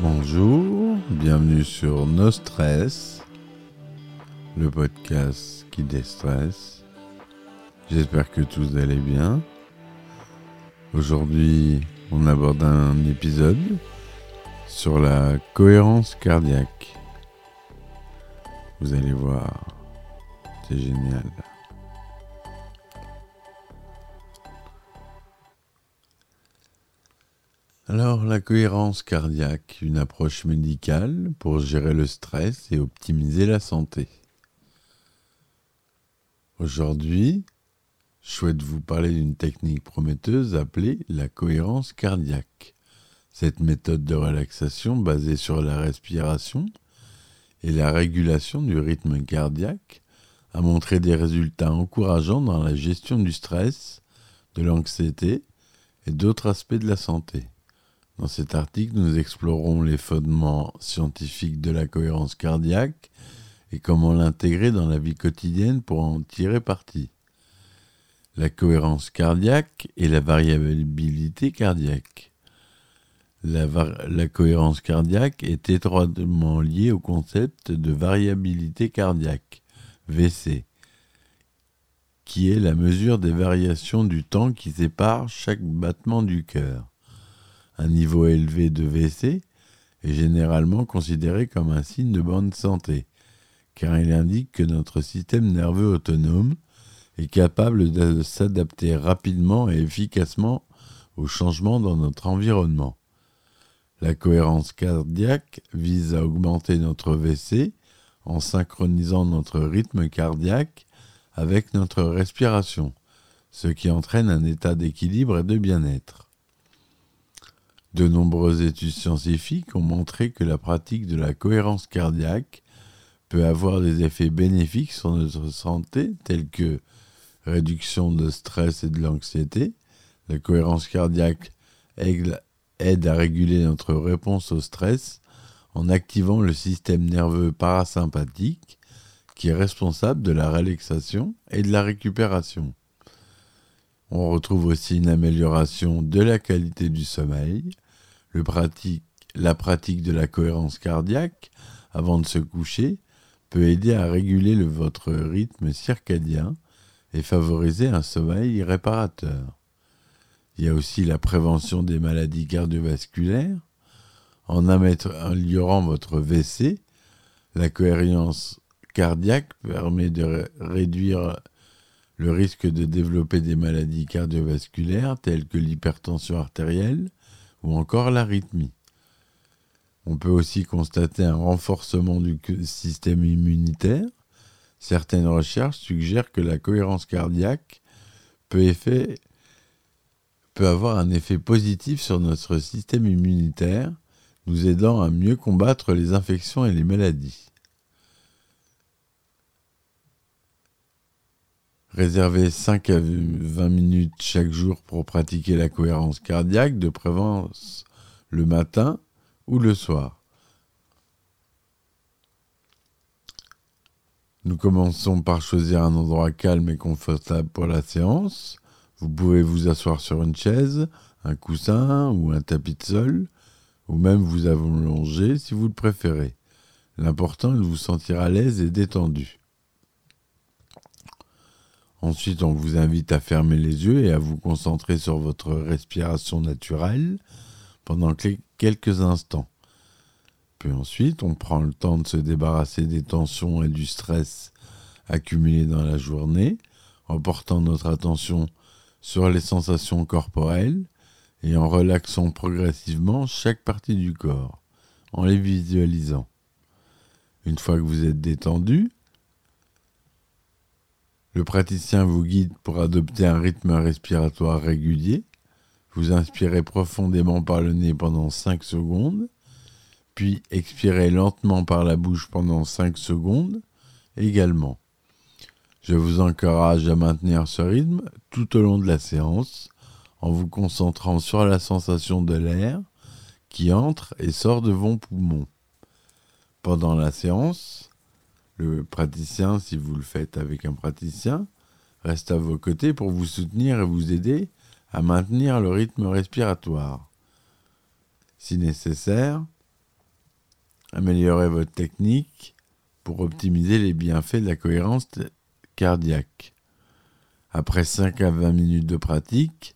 Bonjour, bienvenue sur No Stress, le podcast qui déstresse. J'espère que tous allez bien. Aujourd'hui, on aborde un épisode sur la cohérence cardiaque. Vous allez voir, c'est génial. Alors, la cohérence cardiaque, une approche médicale pour gérer le stress et optimiser la santé. Aujourd'hui, je souhaite vous parler d'une technique prometteuse appelée la cohérence cardiaque? Cette méthode de relaxation basée sur la respiration et la régulation du rythme cardiaque a montré des résultats encourageants dans la gestion du stress, de l'anxiété et d'autres aspects de la santé. Dans cet article, nous explorons les fondements scientifiques de la cohérence cardiaque et comment l'intégrer dans la vie quotidienne pour en tirer parti. La cohérence cardiaque et la variabilité cardiaque. La, cohérence cardiaque est étroitement liée au concept de variabilité cardiaque, VC, qui est la mesure des variations du temps qui sépare chaque battement du cœur. Un niveau élevé de VC est généralement considéré comme un signe de bonne santé, car il indique que notre système nerveux autonome est capable de s'adapter rapidement et efficacement aux changements dans notre environnement. La cohérence cardiaque vise à augmenter notre VC en synchronisant notre rythme cardiaque avec notre respiration, ce qui entraîne un état d'équilibre et de bien-être. De nombreuses études scientifiques ont montré que la pratique de la cohérence cardiaque peut avoir des effets bénéfiques sur notre santé, tels que réduction de stress et de l'anxiété. La cohérence cardiaque aide à réguler notre réponse au stress en activant le système nerveux parasympathique qui est responsable de la relaxation et de la récupération. On retrouve aussi une amélioration de la qualité du sommeil, la pratique de la cohérence cardiaque avant de se coucher peut aider à réguler le, votre rythme circadien et favoriser un sommeil réparateur. Il y a aussi la prévention des maladies cardiovasculaires. En améliorant votre VC, la cohérence cardiaque permet de réduire le risque de développer des maladies cardiovasculaires telles que l'hypertension artérielle ou encore l'arythmie. On peut aussi constater un renforcement du système immunitaire. Certaines recherches suggèrent que la cohérence cardiaque peut, avoir un effet positif sur notre système immunitaire, nous aidant à mieux combattre les infections et les maladies. Réservez 5 à 20 minutes chaque jour pour pratiquer la cohérence cardiaque, de préférence le matin ou le soir. Nous commençons par choisir un endroit calme et confortable pour la séance. Vous pouvez vous asseoir sur une chaise, un coussin ou un tapis de sol, ou même vous allonger si vous le préférez. L'important est de vous sentir à l'aise et détendu. Ensuite, on vous invite à fermer les yeux et à vous concentrer sur votre respiration naturelle pendant quelques instants. Puis ensuite, on prend le temps de se débarrasser des tensions et du stress accumulés dans la journée en portant notre attention sur les sensations corporelles et en relaxant progressivement chaque partie du corps, en les visualisant. Une fois que vous êtes détendu, le praticien vous guide pour adopter un rythme respiratoire régulier. Vous inspirez profondément par le nez pendant 5 secondes, puis expirez lentement par la bouche pendant 5 secondes également. Je vous encourage à maintenir ce rythme tout au long de la séance en vous concentrant sur la sensation de l'air qui entre et sort de vos poumons. Pendant la séance, le praticien, si vous le faites avec un praticien, reste à vos côtés pour vous soutenir et vous aider à maintenir le rythme respiratoire. Si nécessaire, améliorez votre technique pour optimiser les bienfaits de la cohérence cardiaque. Après 5 à 20 minutes de pratique,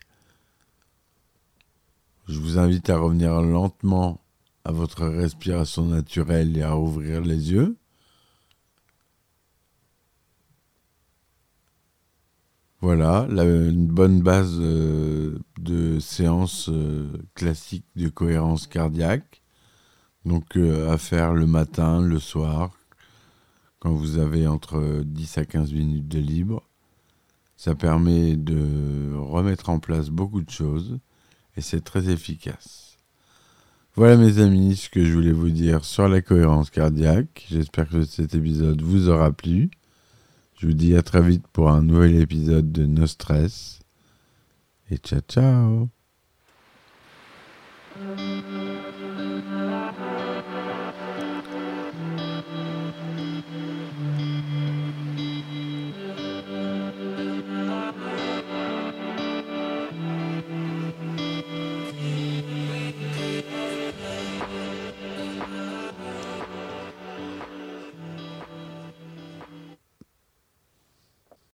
je vous invite à revenir lentement à votre respiration naturelle et à ouvrir les yeux. Voilà, une bonne base euh, de séance euh, classique de cohérence cardiaque. Donc euh, à faire le matin, le soir, quand vous avez entre 10 à 15 minutes de libre. Ça permet de remettre en place beaucoup de choses et c'est très efficace. Voilà mes amis ce que je voulais vous dire sur la cohérence cardiaque. J'espère que cet épisode vous aura plu. Je vous dis à très vite pour un nouvel épisode de No Stress. Et ciao ciao